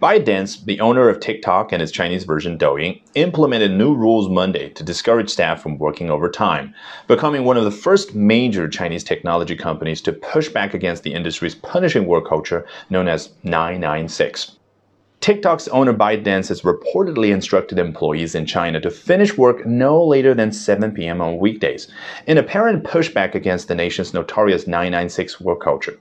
ByteDance, the owner of TikTok and its Chinese version Douyin, implemented new rules Monday to discourage staff from working overtime, becoming one of the first major Chinese technology companies to push back against the industry's punishing work culture known as 996. TikTok's owner ByteDance has reportedly instructed employees in China to finish work no later than 7 p.m. on weekdays, in apparent pushback against the nation's notorious 996 work culture.